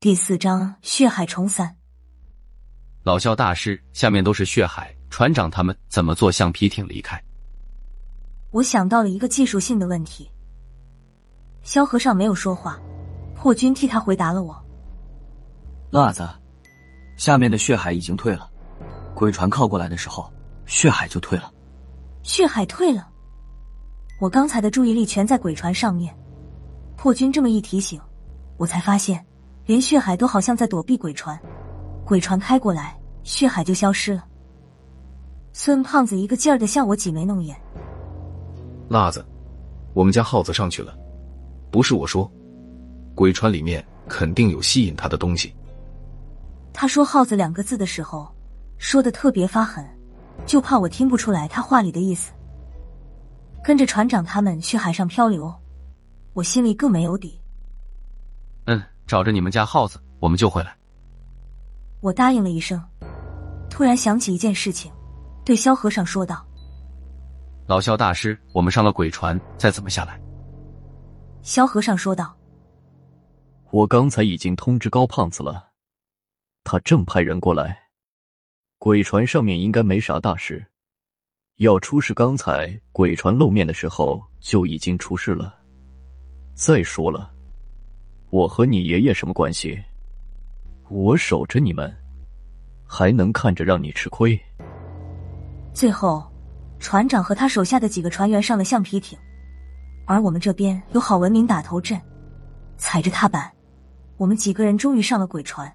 第四章血海重散。老肖大师，下面都是血海，船长他们怎么坐橡皮艇离开？我想到了一个技术性的问题。萧和尚没有说话，破军替他回答了我。辣子，下面的血海已经退了，鬼船靠过来的时候，血海就退了。血海退了，我刚才的注意力全在鬼船上面。破军这么一提醒，我才发现。连血海都好像在躲避鬼船，鬼船开过来，血海就消失了。孙胖子一个劲儿的向我挤眉弄眼。辣子，我们家耗子上去了，不是我说，鬼船里面肯定有吸引他的东西。他说“耗子”两个字的时候，说的特别发狠，就怕我听不出来他话里的意思。跟着船长他们去海上漂流，我心里更没有底。嗯。找着你们家耗子，我们就回来。我答应了一声，突然想起一件事情，对萧和尚说道：“老萧大师，我们上了鬼船，再怎么下来？”萧和尚说道：“我刚才已经通知高胖子了，他正派人过来。鬼船上面应该没啥大事，要出事，刚才鬼船露面的时候就已经出事了。再说了。”我和你爷爷什么关系？我守着你们，还能看着让你吃亏？最后，船长和他手下的几个船员上了橡皮艇，而我们这边有郝文明打头阵，踩着踏板，我们几个人终于上了鬼船。